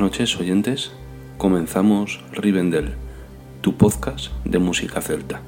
Noches oyentes, comenzamos Rivendell, tu podcast de música celta.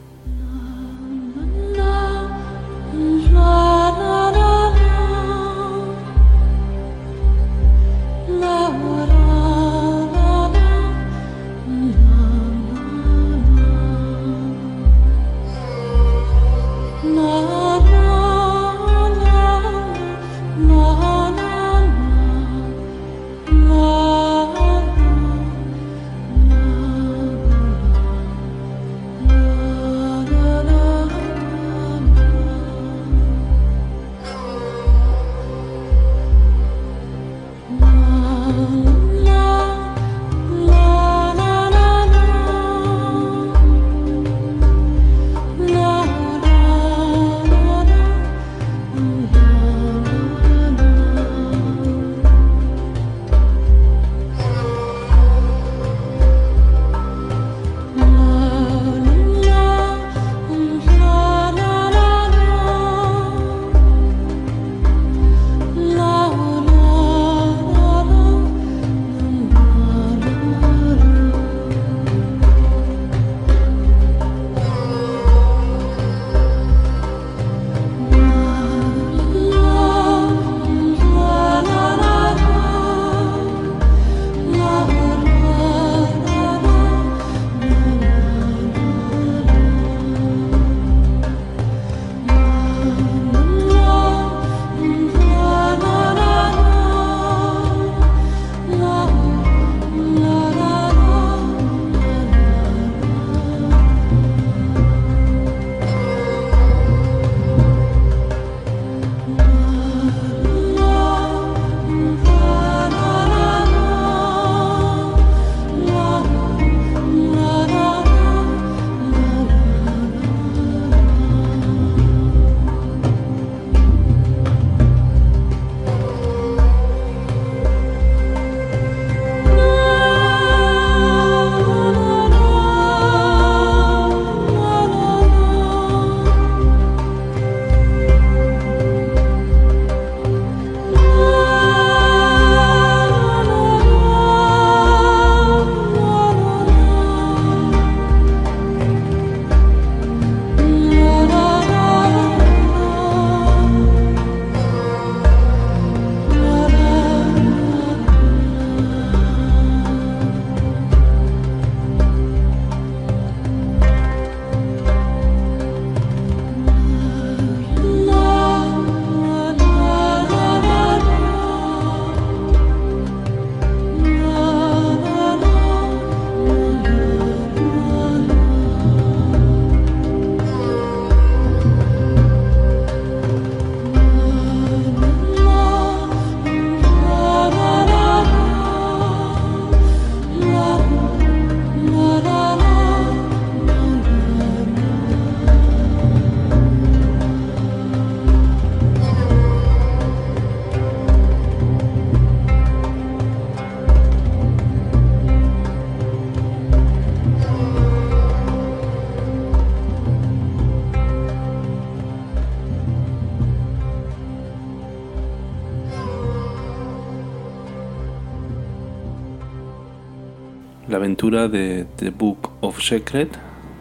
De The Book of Secret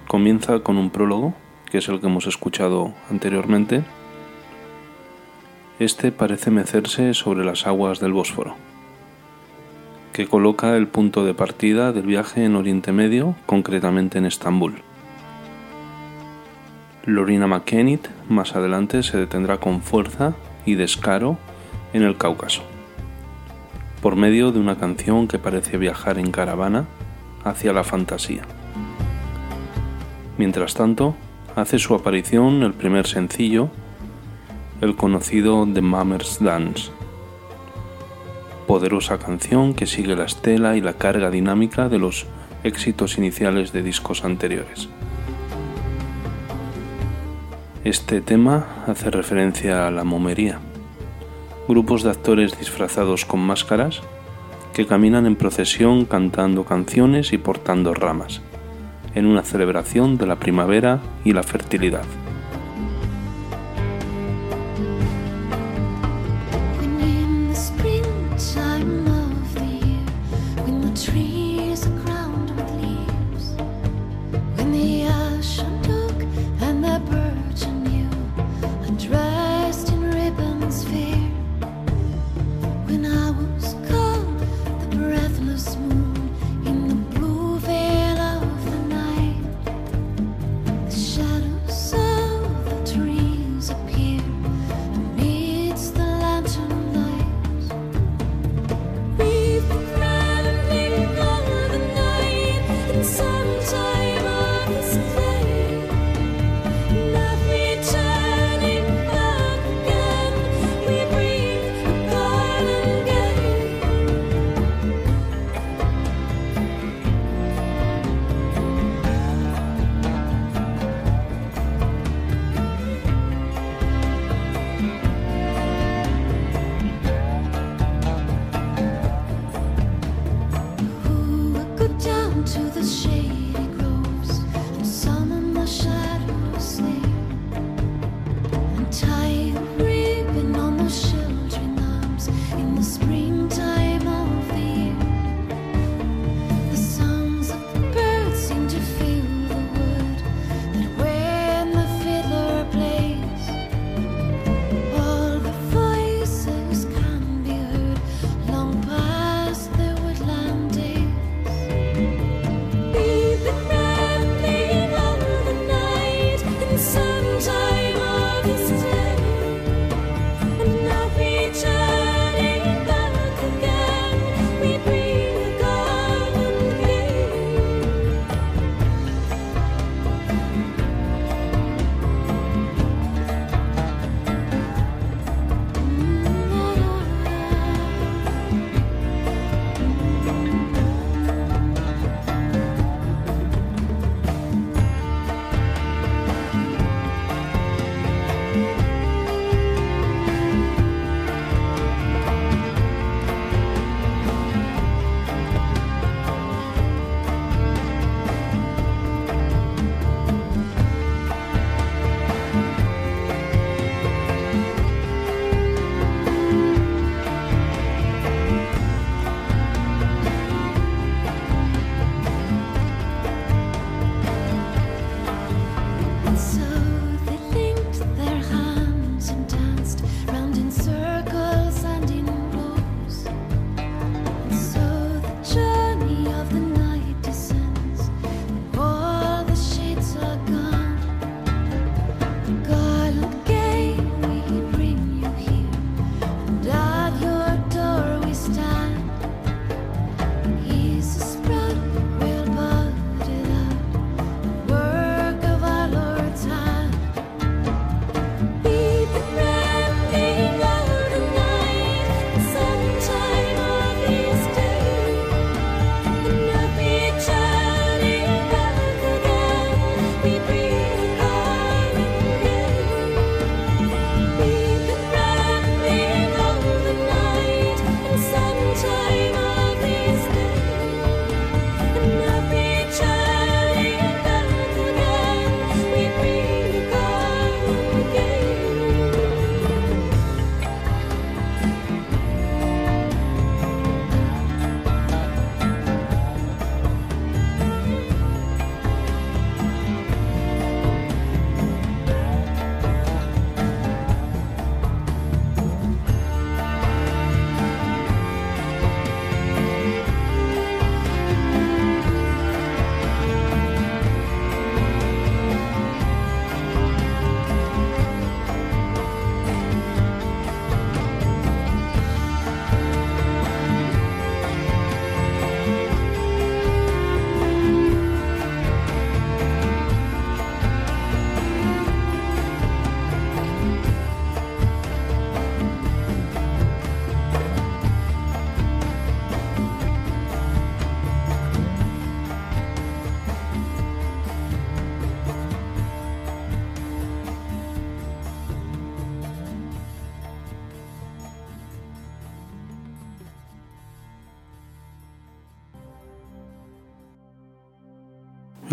comienza con un prólogo, que es el que hemos escuchado anteriormente. Este parece mecerse sobre las aguas del Bósforo, que coloca el punto de partida del viaje en Oriente Medio, concretamente en Estambul. Lorina McKennitt más adelante se detendrá con fuerza y descaro en el Cáucaso por medio de una canción que parece viajar en caravana hacia la fantasía. Mientras tanto, hace su aparición el primer sencillo, el conocido The Mummers Dance, poderosa canción que sigue la estela y la carga dinámica de los éxitos iniciales de discos anteriores. Este tema hace referencia a la momería grupos de actores disfrazados con máscaras que caminan en procesión cantando canciones y portando ramas, en una celebración de la primavera y la fertilidad.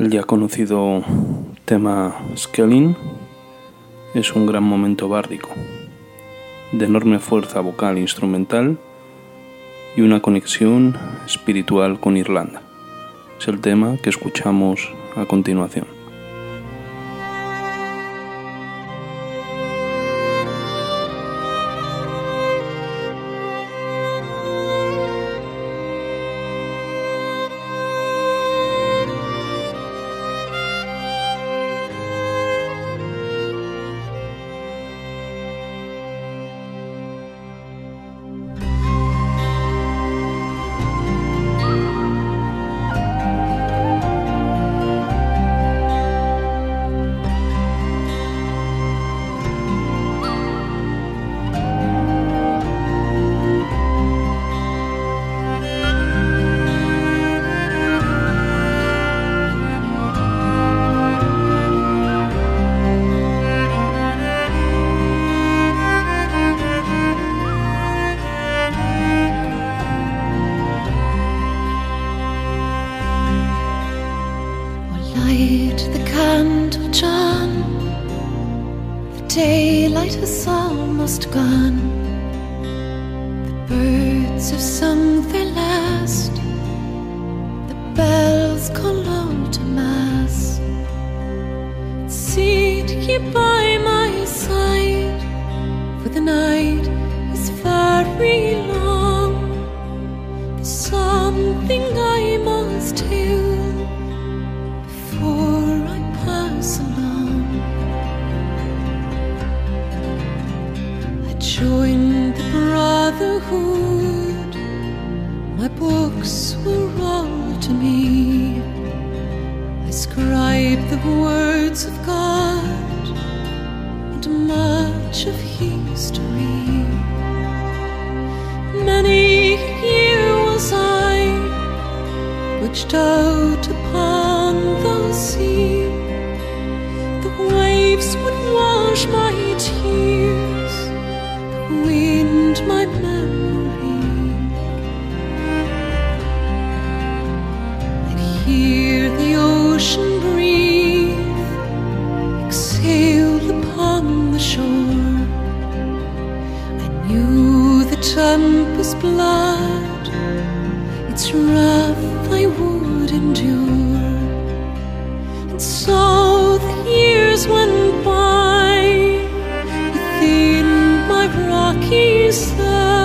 El ya conocido tema Skelling es un gran momento bárdico, de enorme fuerza vocal e instrumental y una conexión espiritual con Irlanda. Es el tema que escuchamos a continuación. night the candle John. The daylight has almost gone. The birds have sung their last. The bells call out to mass. Sit here by my side For the night is very long There's something I must do. Books were all to me. I scribed the words of God and much of history. Many years was I, which out upon. of rocky sand.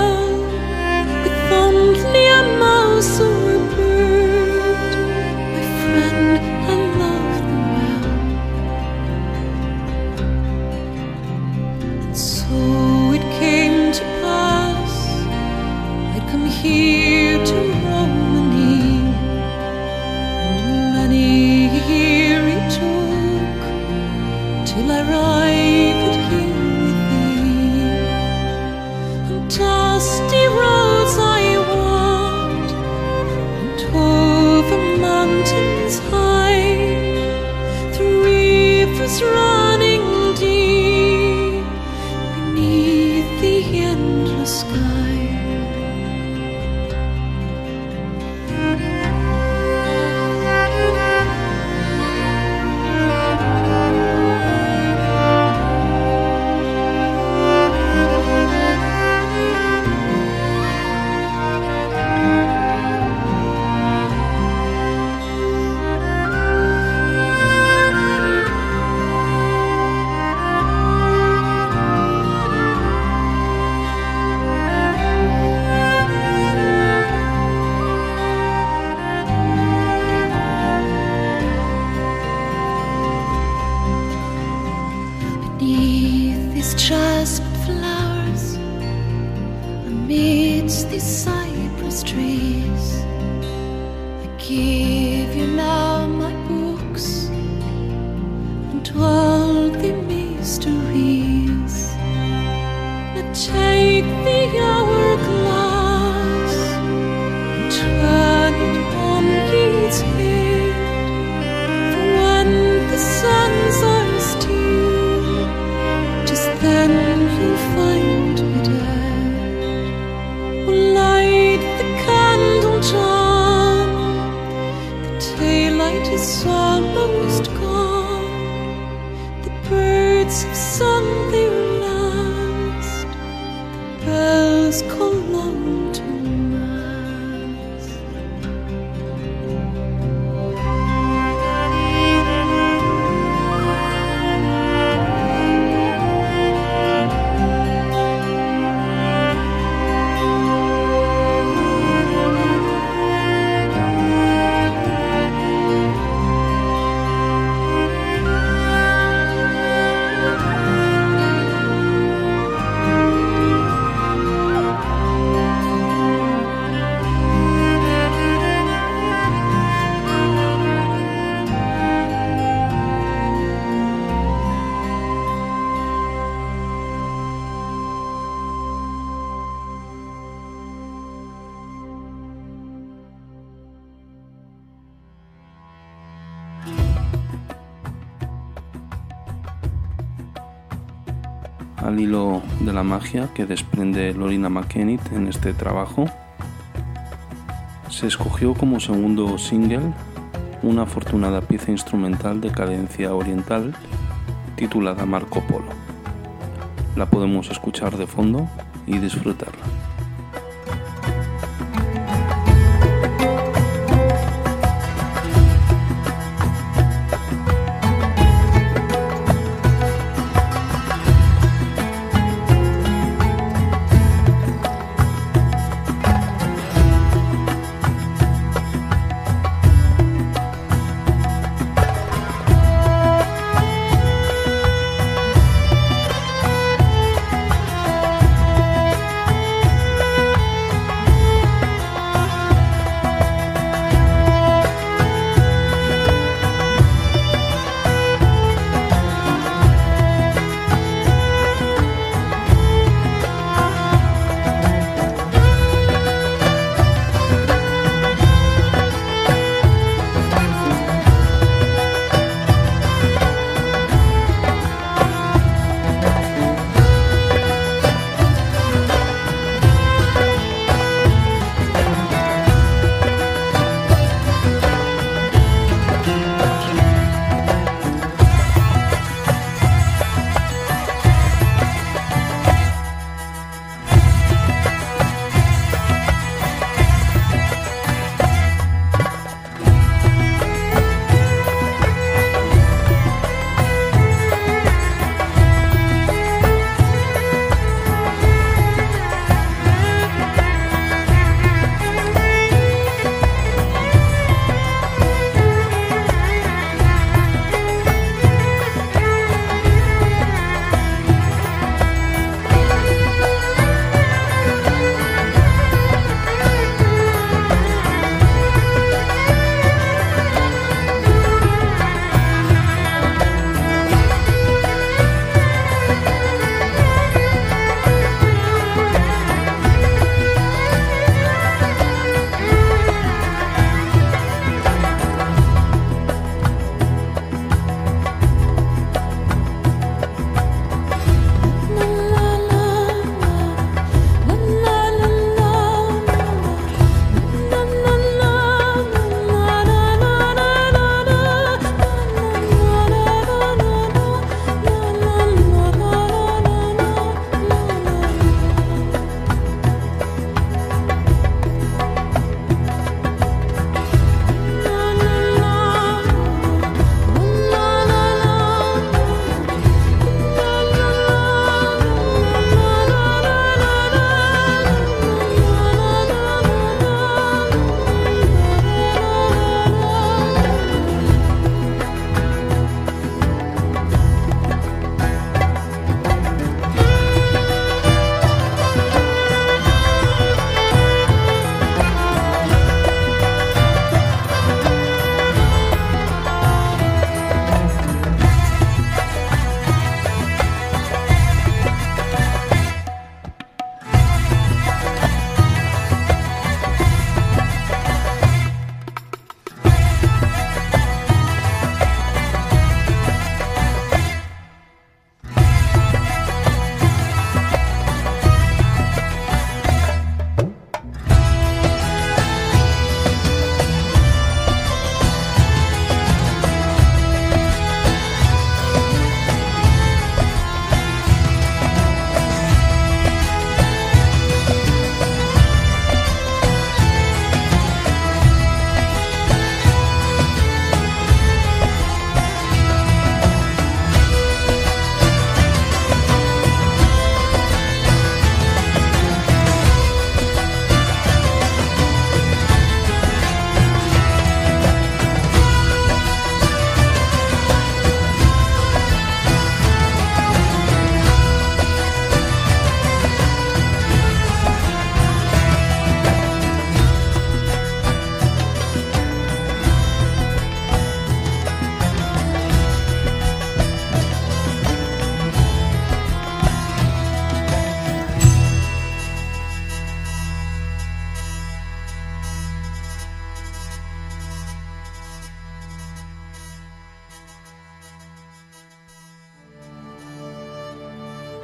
gave you now my books and all the mysteries. That take the que desprende Lorina McKennitt en este trabajo. Se escogió como segundo single una afortunada pieza instrumental de cadencia oriental titulada Marco Polo. La podemos escuchar de fondo y disfrutarla.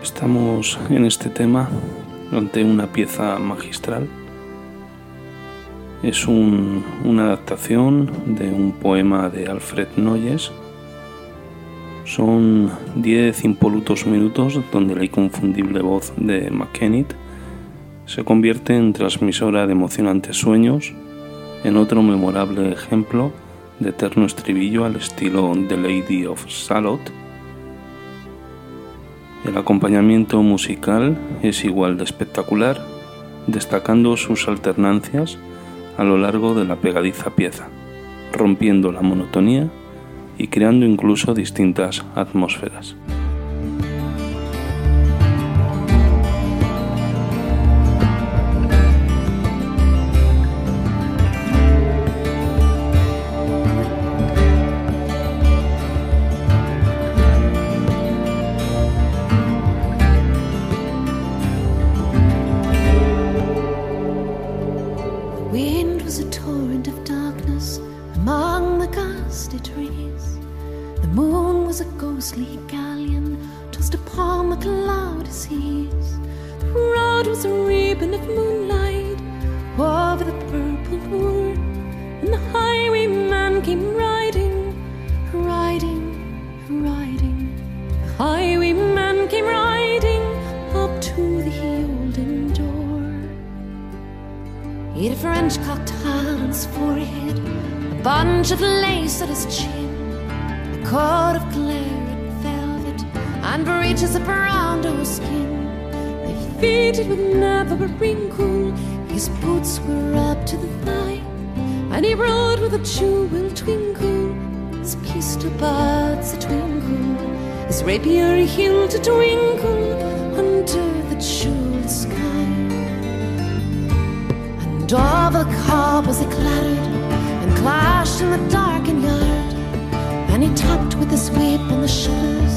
Estamos en este tema ante una pieza magistral Es una adaptación de un poema de Alfred Noyes. Son 10 impolutos minutos donde la inconfundible voz de McKennitt se convierte en transmisora de emocionantes sueños, en otro memorable ejemplo de eterno estribillo al estilo The Lady of Salot. El acompañamiento musical es igual de espectacular, destacando sus alternancias a lo largo de la pegadiza pieza, rompiendo la monotonía y creando incluso distintas atmósferas. He'd a French cocktail on his forehead, a bunch of lace at his chin, a coat of claret velvet, and breeches of brown doe skin. They fitted with never a wrinkle, his boots were up to the thigh, and he rode with a jewel twinkle, his pistol buds a twinkle, his rapier hilt a twinkle under the jeweled sky door of the car was it clattered and clashed in the darkened yard. And he tapped with his sweep on the shutters,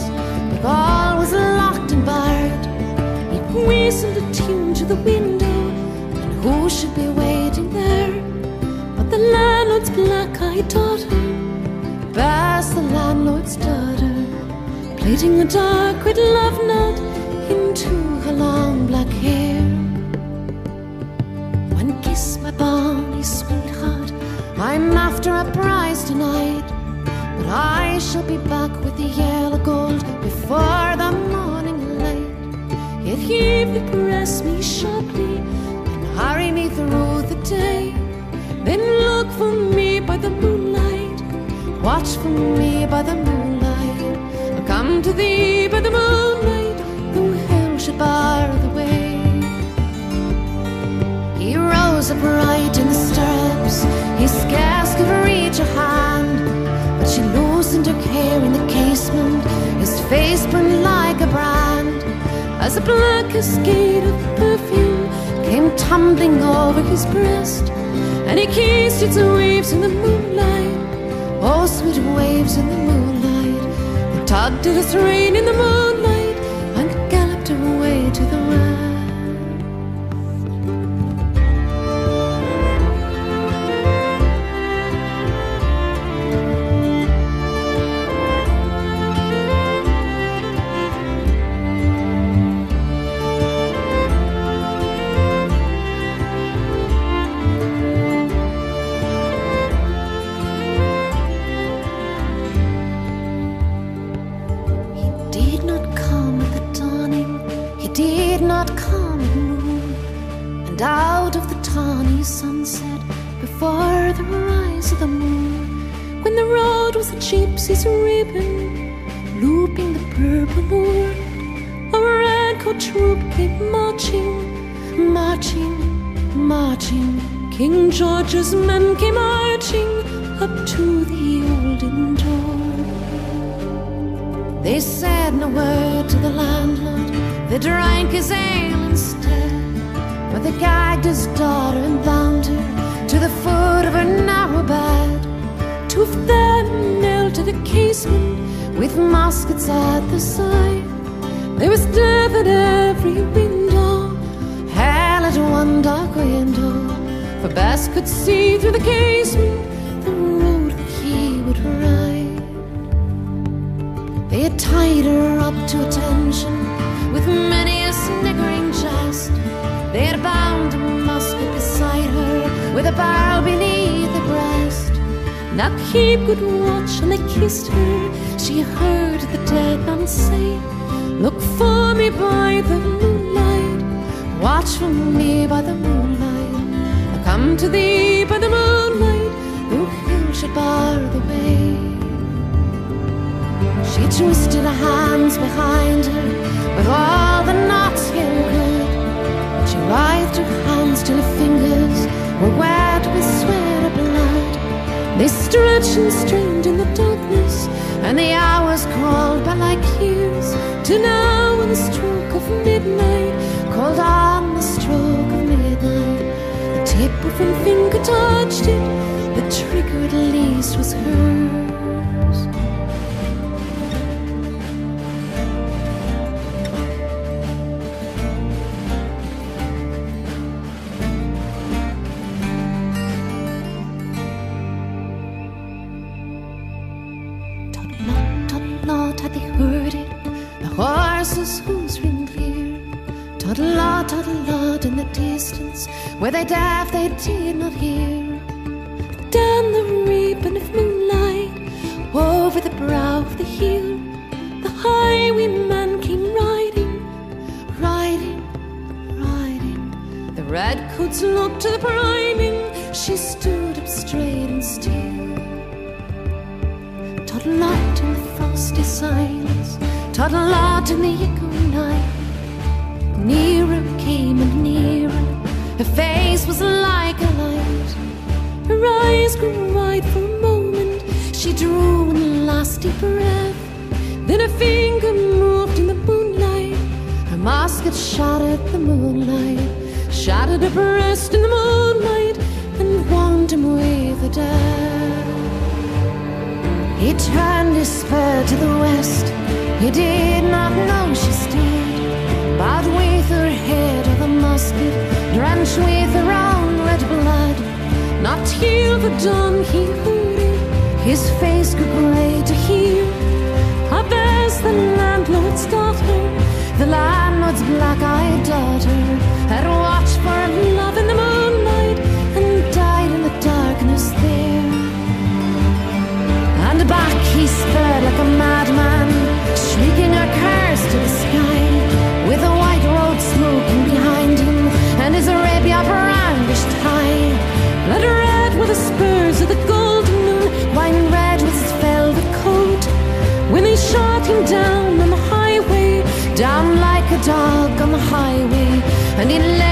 but all was locked and barred. He whistled a tune to the window, and who should be waiting there? But the landlord's black-eyed daughter, past the landlord's daughter, plaiting a dark red love knot into her long black hair. I'm after a prize tonight, but I shall be back with the yellow gold before the morning light. Yet he press me sharply and hurry me through the day, then look for me by the moonlight, watch for me by the moonlight. I'll come to thee by the moonlight, though hell should bar the way. He rose upright in the stirrups ask her to reach a hand, but she loosened her hair in the casement. His face burned like a brand as a black cascade of perfume came tumbling over his breast, and he kissed its waves in the moonlight. Oh, sweet waves in the moonlight. He tugged at his rein in the moonlight and galloped away to the west. His a ribbon looping the purple world. A redcoat troop came marching, marching, marching. King George's men came marching up to the olden door. They said no word to the landlord, they drank his ale instead. But they gagged his daughter and bound her to the foot of her narrow bed. Two of them to the casement with muskets at the side. They were death at every window, hell at one dark window. For Bess could see through the casement the road that he would ride. They had tied her up to attention with many a sniggering jest. They had bound a musket beside her with a bow beneath. Now keep good watch, and they kissed her. She heard the dead man say, Look for me by the moonlight, watch for me by the moonlight. I come to thee by the moonlight, though hill should bar the way. She twisted her hands behind her with all the knots in good. She writhed her hands till her fingers were wet with sweat. They stretched and strained in the darkness, and the hours crawled by like years. To now, in the stroke of midnight, called on the stroke of midnight. The tip of her finger touched it, the trigger at least was hers. Where they deaf, they did not hear. Down the ribbon of moonlight, over the brow of the hill, the highwayman came riding, riding, riding. The redcoats looked to the priming, she stood up straight and still. Toddle lot in the frosty silence, toddle lot in the echoing night. Nearer came and nearer, her face was like a light. Her eyes grew wide for a moment, she drew one last deep breath. Then her finger moved in the moonlight, her musket shot at the moonlight, shattered her breast in the moonlight, and warmed him with a death. He turned his spur to the west. He did not know she dead. Bowed with her head of the musket, drenched with own red blood. Not till the dawn he heard. His face grew grey to hear. Abez, the landlord's daughter, the landlord's black-eyed daughter, had watched for love in the moonlight and died in the darkness there. And back he sped like a madman, and his Arabia brandished high. Blood red were the spurs of the golden moon, wine red was his velvet coat. When they shot him down on the highway, down like a dog on the highway, and he lay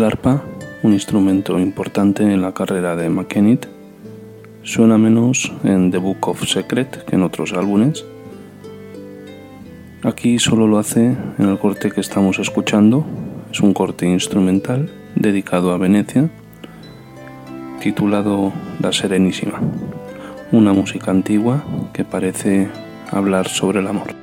El arpa, un instrumento importante en la carrera de McKennitt, suena menos en The Book of Secret que en otros álbumes. Aquí solo lo hace en el corte que estamos escuchando, es un corte instrumental dedicado a Venecia, titulado La Serenísima, una música antigua que parece hablar sobre el amor.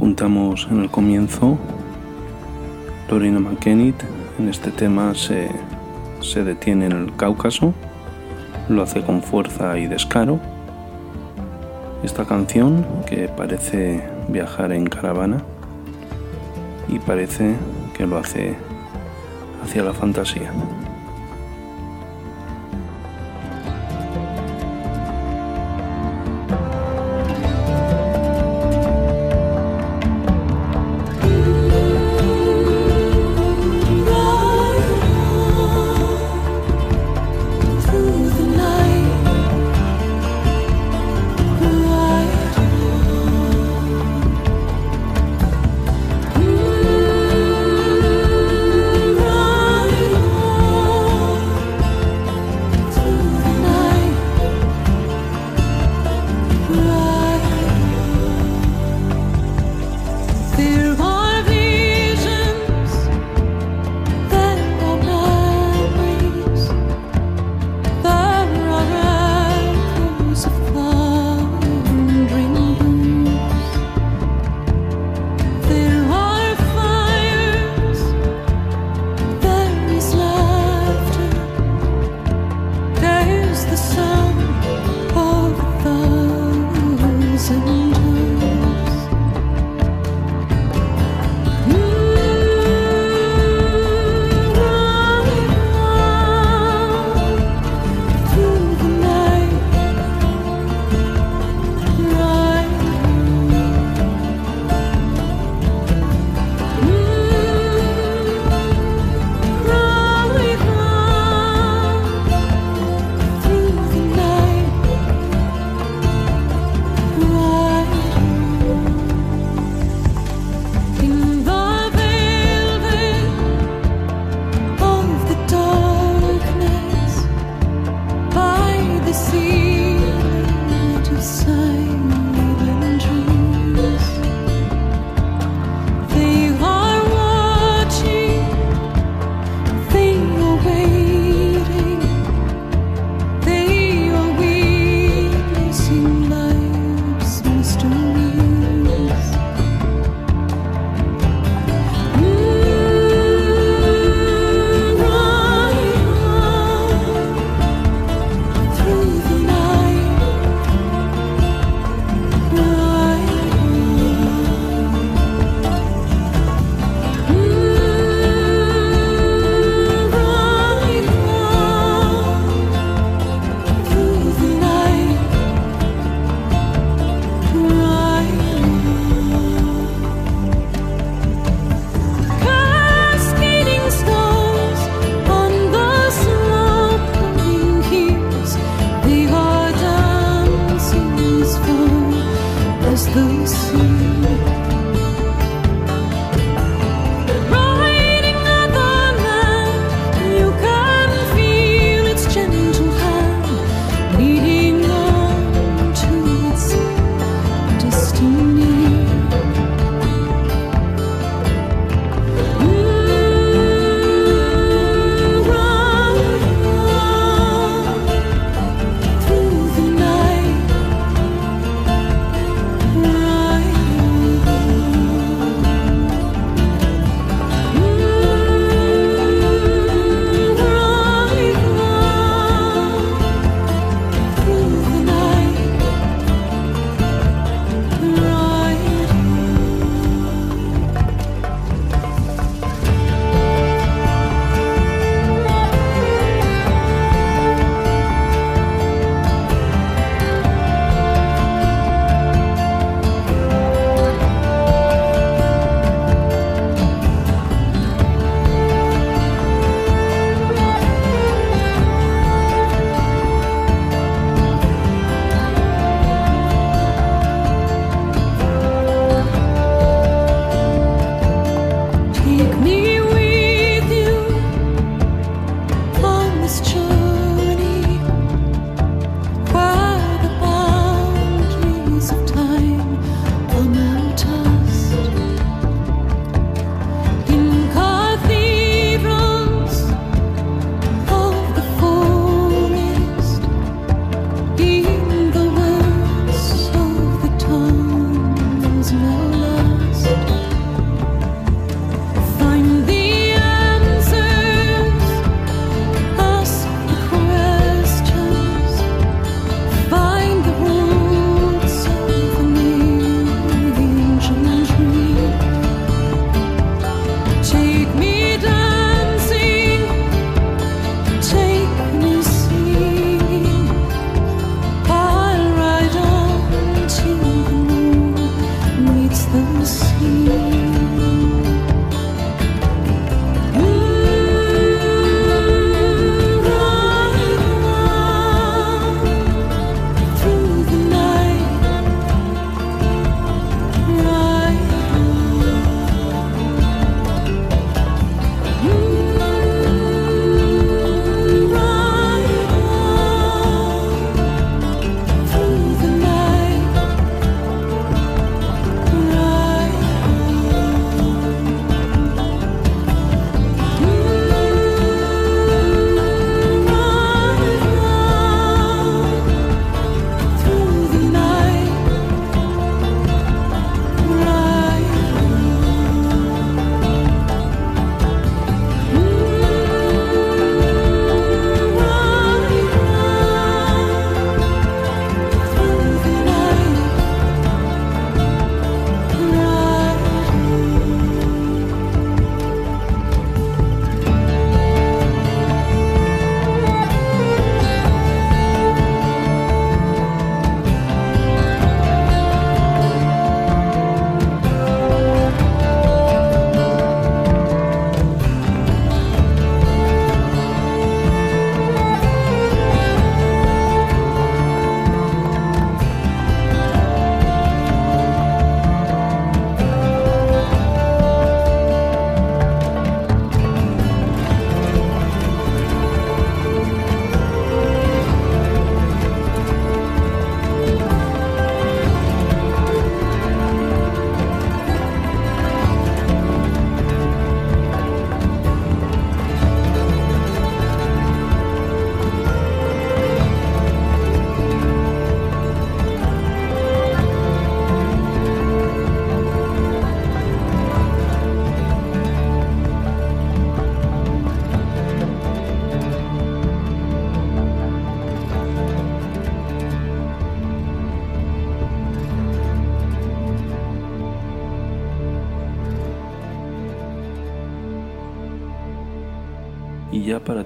Apuntamos en el comienzo, Lorena McKennitt en este tema se, se detiene en el Cáucaso, lo hace con fuerza y descaro. Esta canción que parece viajar en caravana y parece que lo hace hacia la fantasía.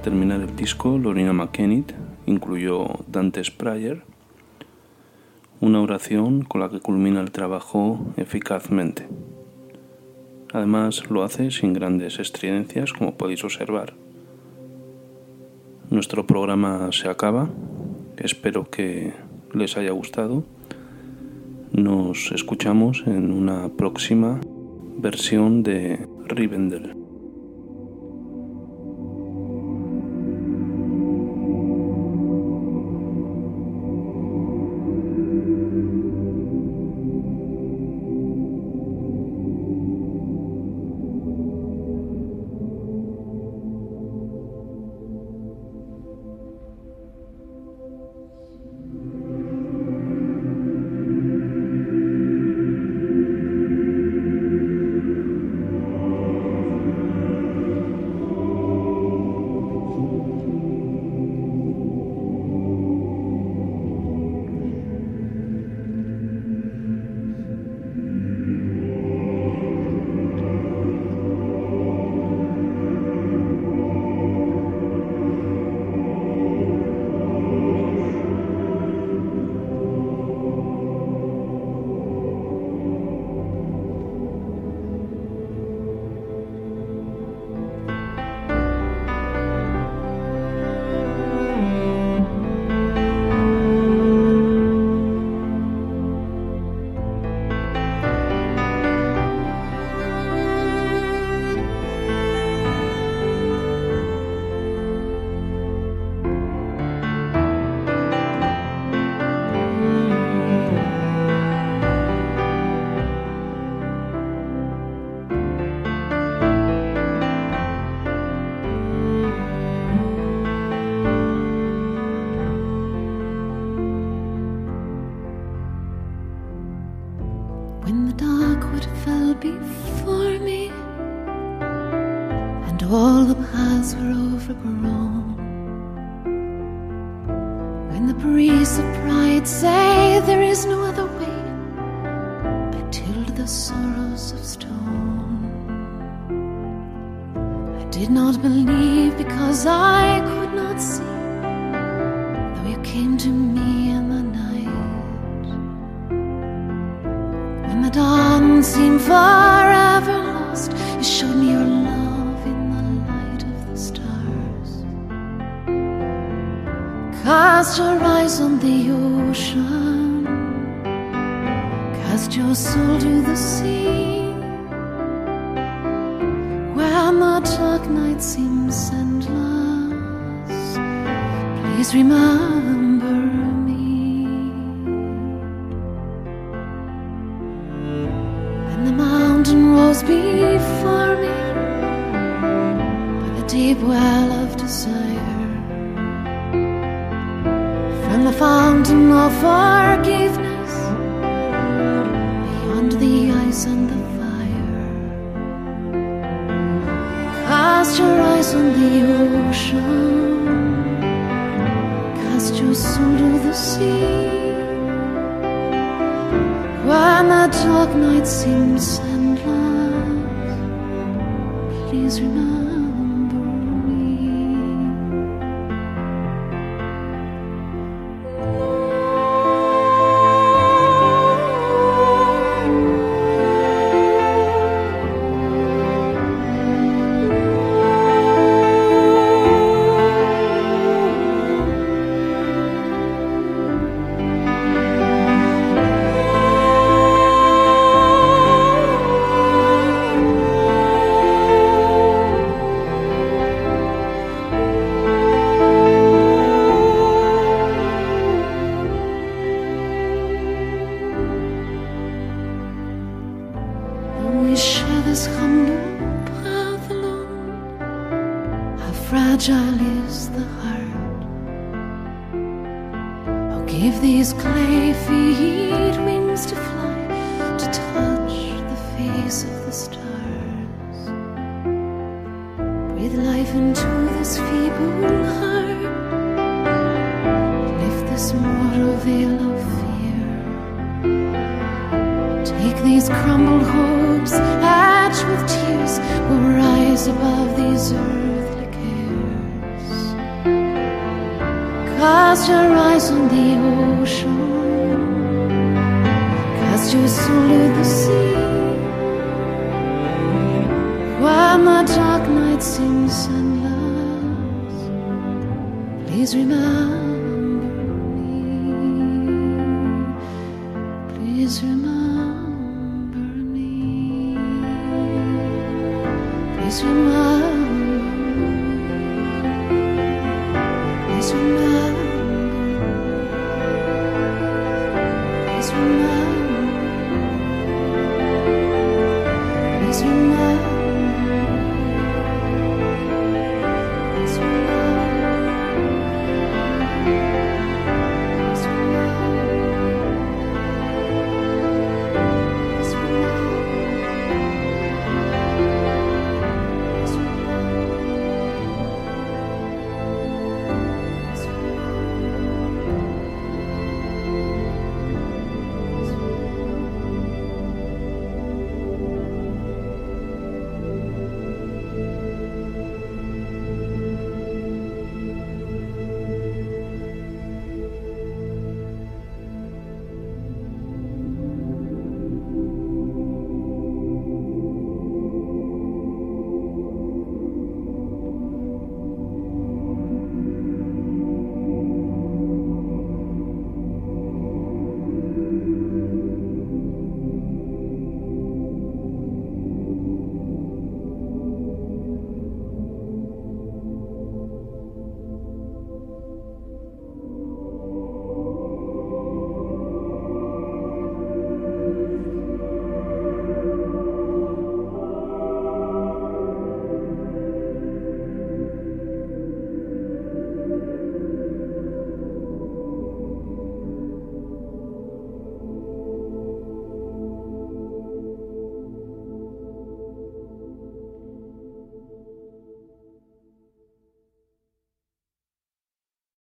terminar el disco, Lorina McKennitt incluyó Dante Sprayer, una oración con la que culmina el trabajo eficazmente. Además, lo hace sin grandes estridencias, como podéis observar. Nuestro programa se acaba. Espero que les haya gustado. Nos escuchamos en una próxima versión de Rivendell. the sorrows of stone. I did not believe because I could not see, though you came to me in the night. When the dawn seemed forever lost, you showed me your love in the light of the stars. Cast your eyes on the ocean. Your soul to the sea. Where the dark night seems endless Please remember me. When the mountain rose before me By the deep well of desire. From the fountain of our Cast your eyes on the ocean. Cast your soul to the sea. When the dark night seems endless, please remember.